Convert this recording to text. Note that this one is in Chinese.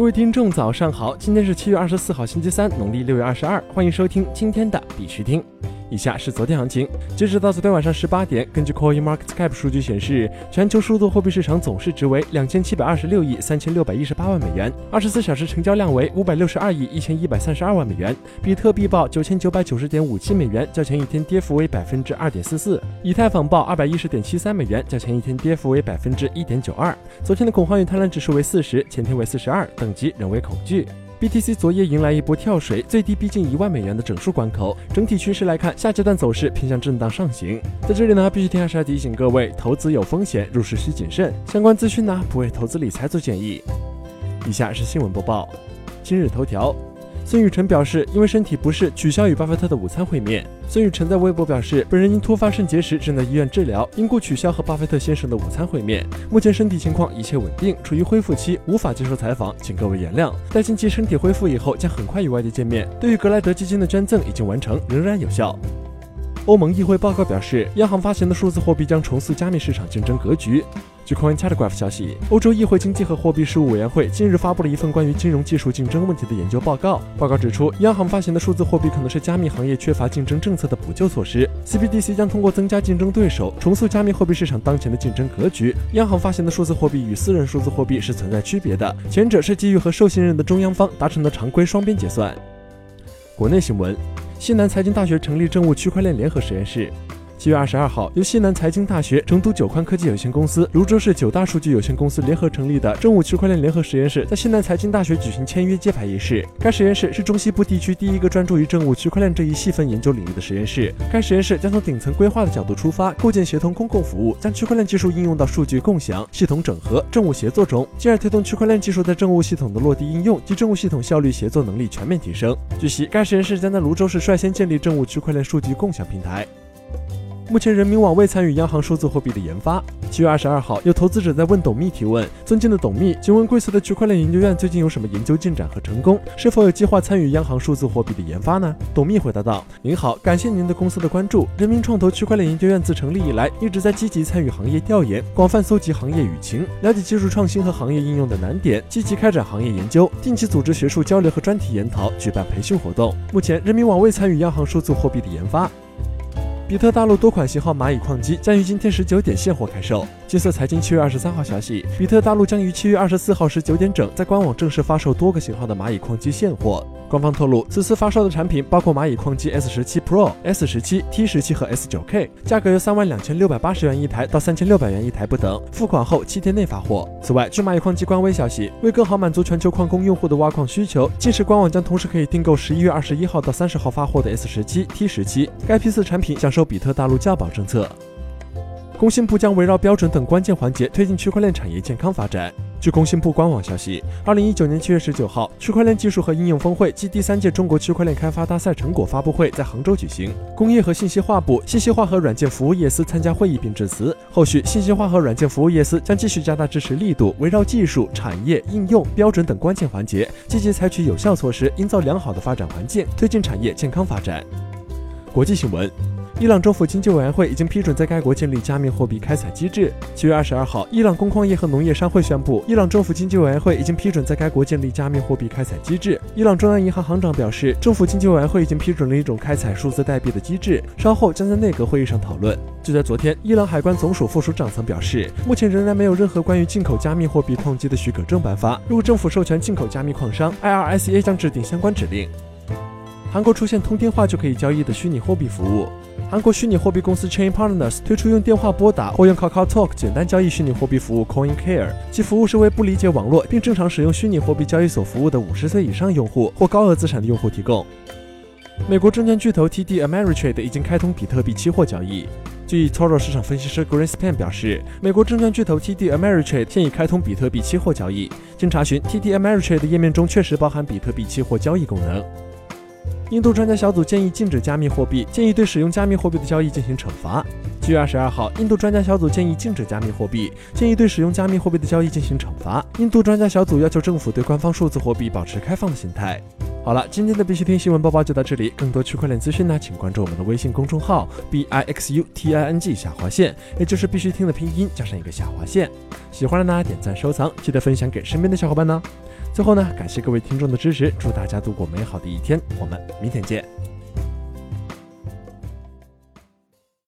各位听众，早上好！今天是七月二十四号，星期三，农历六月二十二。欢迎收听今天的必须听。以下是昨天行情，截止到昨天晚上十八点，根据 CoinMarketCap 数据显示，全球数字货币市场总市值为两千七百二十六亿三千六百一十八万美元，二十四小时成交量为五百六十二亿一千一百三十二万美元。比特币报九千九百九十点五七美元，较前一天跌幅为百分之二点四四。以太坊报二百一十点七三美元，较前一天跌幅为百分之一点九二。昨天的恐慌与贪婪指数为四十，前天为四十二，等级仍为恐惧。BTC 昨夜迎来一波跳水，最低逼近一万美元的整数关口。整体趋势来看，下阶段走势偏向震荡上行。在这里呢，必须听还是提醒各位，投资有风险，入市需谨慎。相关资讯呢，不为投资理财做建议。以下是新闻播报。今日头条。孙雨晨表示，因为身体不适，取消与巴菲特的午餐会面。孙雨晨在微博表示，本人因突发肾结石正在医院治疗，因故取消和巴菲特先生的午餐会面。目前身体情况一切稳定，处于恢复期，无法接受采访，请各位原谅。待近期身体恢复以后，将很快与外界见面。对于格莱德基金的捐赠已经完成，仍然有效。欧盟议会报告表示，央行发行的数字货币将重塑加密市场竞争格局。据 Coin Telegraph 消息，欧洲议会经济和货币事务委员会近日发布了一份关于金融技术竞争问题的研究报告。报告指出，央行发行的数字货币可能是加密行业缺乏竞争政策的补救措施。CBDC 将通过增加竞争对手，重塑加密货币市场当前的竞争格局。央行发行的数字货币与私人数字货币是存在区别的，前者是基于和受信任的中央方达成的常规双边结算。国内新闻：西南财经大学成立政务区块链联合实验室。七月二十二号，由西南财经大学、成都九宽科技有限公司、泸州市九大数据有限公司联合成立的政务区块链联合实验室，在西南财经大学举行签约揭牌仪式。该实验室是中西部地区第一个专注于政务区块链这一细分研究领域的实验室。该实验室将从顶层规划的角度出发，构建协同公共服务，将区块链技术应用到数据共享、系统整合、政务协作中，进而推动区块链技术在政务系统的落地应用及政务系统效率协作能力全面提升。据悉，该实验室将在泸州市率先建立政务区块链数据共享平台。目前，人民网未参与央行数字货币的研发。七月二十二号，有投资者在问董秘提问：“尊敬的董秘，请问贵司的区块链研究院最近有什么研究进展和成功？是否有计划参与央行数字货币的研发呢？”董秘回答道：“您好，感谢您的公司的关注。人民创投区块链研究院自成立以来，一直在积极参与行业调研，广泛搜集行业舆情，了解技术创新和行业应用的难点，积极开展行业研究，定期组织学术交流和专题研讨，举办培训活动。目前，人民网未参与央行数字货币的研发。”比特大陆多款型号蚂蚁矿机将于今天十九点现货开售。金色财经七月二十三号消息，比特大陆将于七月二十四号十九点整在官网正式发售多个型号的蚂蚁矿机现货。官方透露，此次发售的产品包括蚂蚁矿机 S 十七 Pro、S 十七、T 十七和 S 九 K，价格由三万两千六百八十元一台到三千六百元一台不等，付款后七天内发货。此外，据蚂蚁矿机官微消息，为更好满足全球矿工用户的挖矿需求，届时官网将同时可以订购十一月二十一号到三十号发货的 S 十七、T 十七。该批次产品享受比特大陆价保政策。工信部将围绕标准等关键环节推进区块链产业健康发展。据工信部官网消息，二零一九年七月十九号，区块链技术和应用峰会暨第三届中国区块链开发大赛成果发布会在杭州举行。工业和信息化部、信息化和软件服务业司参加会议并致辞。后续，信息化和软件服务业司将继续加大支持力度，围绕技术、产业、应用、标准等关键环节，积极采取有效措施，营造良好的发展环境，推进产业健康发展。国际新闻。伊朗政府经济委员会已经批准在该国建立加密货币开采机制。七月二十二号，伊朗工矿业和农业商会宣布，伊朗政府经济委员会已经批准在该国建立加密货币开采机制。伊朗中央银行行长表示，政府经济委员会已经批准了一种开采数字代币的机制，稍后将在内阁会议上讨论。就在昨天，伊朗海关总署副署长曾表示，目前仍然没有任何关于进口加密货币矿机的许可证颁发。如果政府授权进口加密矿商，IRSA 将制定相关指令。韩国出现通电话就可以交易的虚拟货币服务。韩国虚拟货币公司 Chain Partners 推出用电话拨打或用 Kakao Talk 简单交易虚拟货币服务 Coin Care，其服务是为不理解网络并正常使用虚拟货币交易所服务的五十岁以上用户或高额资产的用户提供。美国证券巨头 TD Ameritrade 已经开通比特币期货交易。据 Toro 市场分析师 Greenspan 表示，美国证券巨头 TD Ameritrade 现已开通比特币期货交易。经查询，TD Ameritrade 页面中确实包含比特币期货交易功能。印度专家小组建议禁止加密货币，建议对使用加密货币的交易进行惩罚。七月二十二号，印度专家小组建议禁止加密货币，建议对使用加密货币的交易进行惩罚。印度专家小组要求政府对官方数字货币保持开放的心态。好了，今天的必须听新闻播报就到这里。更多区块链资讯呢，请关注我们的微信公众号 b i x u t i n g 下划线，也就是必须听的拼音加上一个下划线。喜欢的呢，点赞收藏，记得分享给身边的小伙伴呢。最后呢，感谢各位听众的支持，祝大家度过美好的一天，我们明天见。